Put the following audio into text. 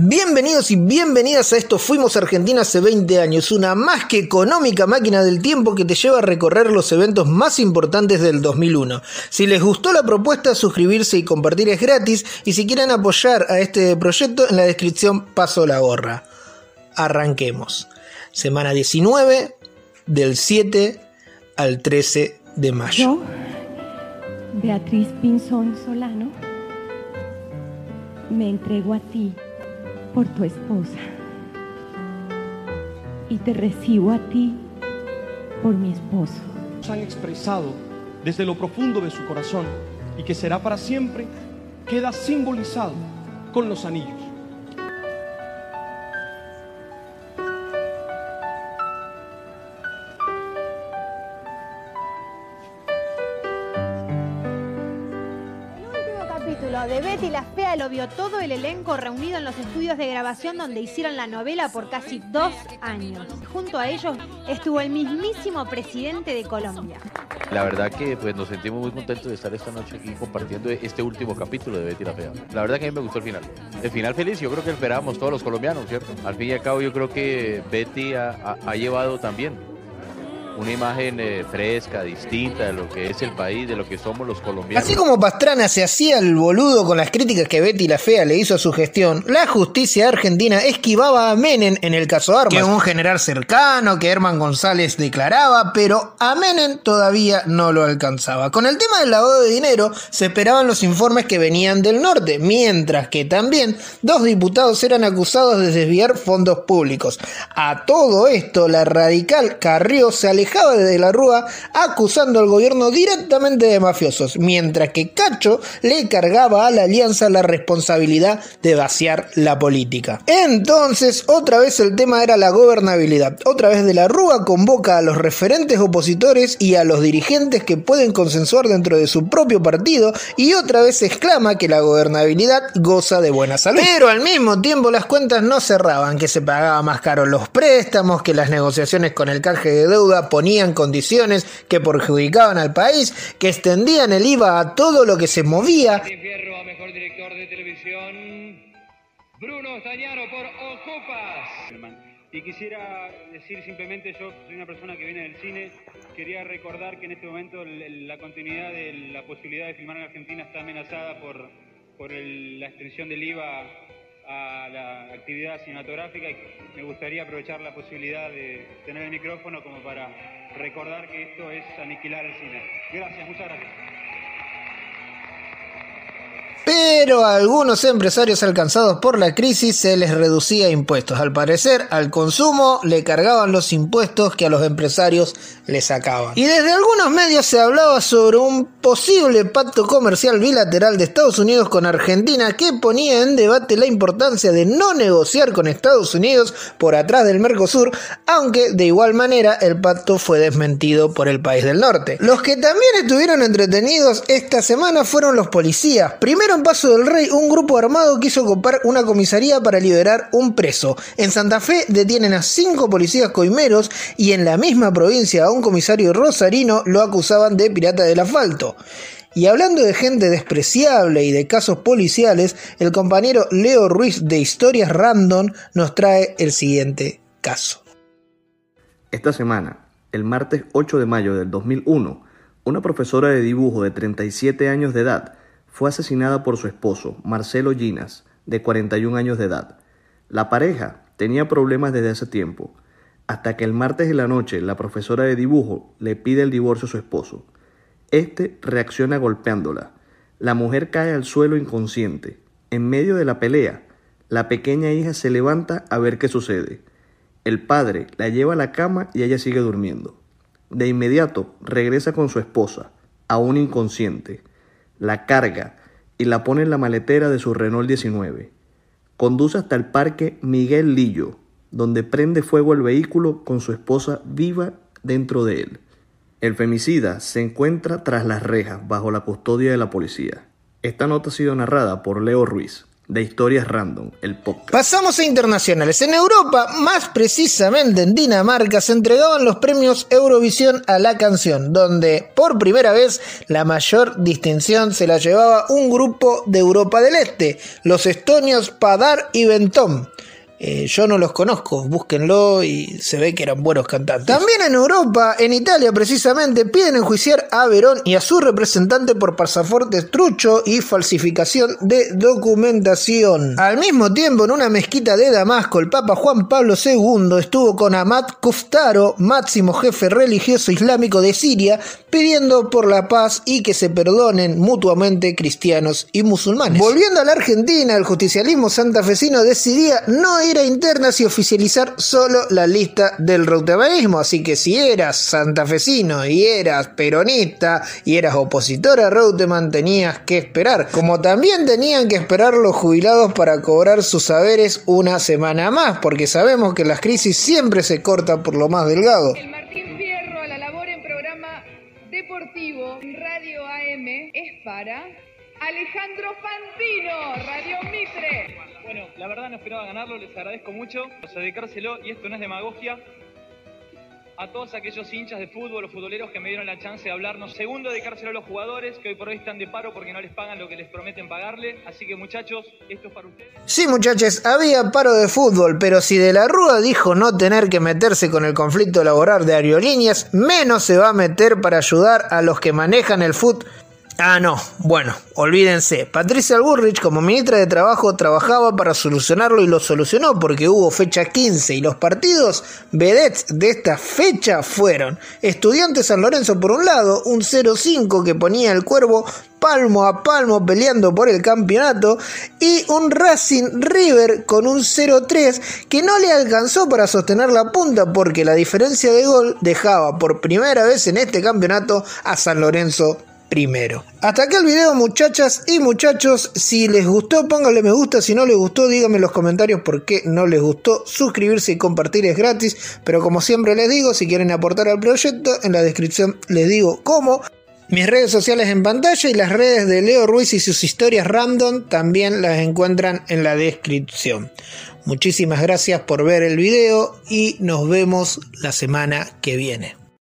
Bienvenidos y bienvenidas a esto Fuimos Argentina hace 20 años, una más que económica máquina del tiempo que te lleva a recorrer los eventos más importantes del 2001. Si les gustó la propuesta, suscribirse y compartir es gratis y si quieren apoyar a este proyecto, en la descripción paso la gorra. Arranquemos. Semana 19 del 7 al 13 de mayo. Yo, Beatriz Pinzón Solano, me entrego a ti por tu esposa y te recibo a ti por mi esposo. han expresado desde lo profundo de su corazón y que será para siempre, queda simbolizado con los anillos. De Betty la Fea lo vio todo el elenco reunido en los estudios de grabación donde hicieron la novela por casi dos años. Junto a ellos estuvo el mismísimo presidente de Colombia. La verdad que pues nos sentimos muy contentos de estar esta noche aquí compartiendo este último capítulo de Betty la Fea. La verdad que a mí me gustó el final. El final feliz, yo creo que esperábamos todos los colombianos, ¿cierto? Al fin y al cabo yo creo que Betty ha llevado también una imagen eh, fresca, distinta de lo que es el país, de lo que somos los colombianos. Así como Pastrana se hacía el boludo con las críticas que Betty la Fea le hizo a su gestión, la justicia argentina esquivaba a Menem en el caso Armas, que un general cercano que Herman González declaraba, pero a Menem todavía no lo alcanzaba. Con el tema del lavado de dinero se esperaban los informes que venían del norte, mientras que también dos diputados eran acusados de desviar fondos públicos. A todo esto, la radical Carrió se alejó de la Rúa acusando al gobierno directamente de mafiosos, mientras que Cacho le cargaba a la alianza la responsabilidad de vaciar la política. Entonces, otra vez el tema era la gobernabilidad. Otra vez de la Rúa convoca a los referentes opositores y a los dirigentes que pueden consensuar dentro de su propio partido y otra vez exclama que la gobernabilidad goza de buena salud. Pero al mismo tiempo las cuentas no cerraban, que se pagaba más caro los préstamos, que las negociaciones con el canje de deuda ponían condiciones que perjudicaban al país, que extendían el IVA a todo lo que se movía. Fierro a mejor director de televisión, Bruno Stañaro por Ocupas. Y quisiera decir simplemente, yo soy una persona que viene del cine, quería recordar que en este momento la continuidad de la posibilidad de filmar en Argentina está amenazada por, por el, la extensión del IVA a la actividad cinematográfica y me gustaría aprovechar la posibilidad de tener el micrófono como para recordar que esto es aniquilar el cine. Gracias, muchas gracias. Pero a algunos empresarios alcanzados por la crisis se les reducía impuestos. Al parecer, al consumo le cargaban los impuestos que a los empresarios le sacaban. Y desde algunos medios se hablaba sobre un posible pacto comercial bilateral de Estados Unidos con Argentina que ponía en debate la importancia de no negociar con Estados Unidos por atrás del Mercosur, aunque de igual manera el pacto fue desmentido por el país del norte. Los que también estuvieron entretenidos esta semana fueron los policías. Primero en Paso del Rey, un grupo armado quiso ocupar una comisaría para liberar un preso. En Santa Fe detienen a cinco policías coimeros y en la misma provincia a un comisario rosarino lo acusaban de pirata del asfalto. Y hablando de gente despreciable y de casos policiales, el compañero Leo Ruiz de Historias Random nos trae el siguiente caso. Esta semana, el martes 8 de mayo del 2001, una profesora de dibujo de 37 años de edad fue asesinada por su esposo, Marcelo Ginas, de 41 años de edad. La pareja tenía problemas desde hace tiempo, hasta que el martes de la noche la profesora de dibujo le pide el divorcio a su esposo. Este reacciona golpeándola. La mujer cae al suelo inconsciente. En medio de la pelea, la pequeña hija se levanta a ver qué sucede. El padre la lleva a la cama y ella sigue durmiendo. De inmediato regresa con su esposa, aún inconsciente. La carga y la pone en la maletera de su Renault 19. Conduce hasta el parque Miguel Lillo, donde prende fuego el vehículo con su esposa viva dentro de él. El femicida se encuentra tras las rejas bajo la custodia de la policía. Esta nota ha sido narrada por Leo Ruiz. De Historias Random, el podcast. Pasamos a internacionales. En Europa, más precisamente en Dinamarca, se entregaban los premios Eurovisión a la canción, donde por primera vez la mayor distinción se la llevaba un grupo de Europa del Este, los estonios Padar y Bentom. Eh, yo no los conozco, búsquenlo y se ve que eran buenos cantantes. También en Europa, en Italia precisamente, piden enjuiciar a Verón y a su representante por pasaporte trucho y falsificación de documentación. Al mismo tiempo, en una mezquita de Damasco, el Papa Juan Pablo II estuvo con Ahmad Kuftaro, máximo jefe religioso islámico de Siria, pidiendo por la paz y que se perdonen mutuamente cristianos y musulmanes. Volviendo a la Argentina, el justicialismo santafesino decidía no ir a internas y oficializar solo la lista del reutemerismo. Así que si eras santafesino y eras peronista y eras opositor a Reutemann, tenías que esperar. Como también tenían que esperar los jubilados para cobrar sus saberes una semana más, porque sabemos que las crisis siempre se cortan por lo más delgado. El Martín Fierro a la labor en programa deportivo Radio AM es para Alejandro Fantino, Radio Mitre. La verdad no esperaba ganarlo, les agradezco mucho. O dedicárselo, y esto no es demagogia, a todos aquellos hinchas de fútbol o futboleros que me dieron la chance de hablarnos. Segundo, dedicárselo a los jugadores que hoy por hoy están de paro porque no les pagan lo que les prometen pagarle. Así que muchachos, esto es para ustedes. Sí, muchachos, había paro de fútbol, pero si De la Rúa dijo no tener que meterse con el conflicto laboral de aerolíneas, menos se va a meter para ayudar a los que manejan el fútbol. Ah, no. Bueno, olvídense. Patricia Bullrich, como ministra de Trabajo, trabajaba para solucionarlo y lo solucionó porque hubo fecha 15 y los partidos vedettes de esta fecha fueron Estudiantes San Lorenzo por un lado, un 0-5 que ponía el cuervo palmo a palmo peleando por el campeonato y un Racing River con un 0-3 que no le alcanzó para sostener la punta porque la diferencia de gol dejaba por primera vez en este campeonato a San Lorenzo primero. Hasta acá el video muchachas y muchachos, si les gustó pónganle me gusta, si no les gustó díganme en los comentarios por qué no les gustó, suscribirse y compartir es gratis, pero como siempre les digo, si quieren aportar al proyecto, en la descripción les digo cómo. Mis redes sociales en pantalla y las redes de Leo Ruiz y sus historias random también las encuentran en la descripción. Muchísimas gracias por ver el video y nos vemos la semana que viene.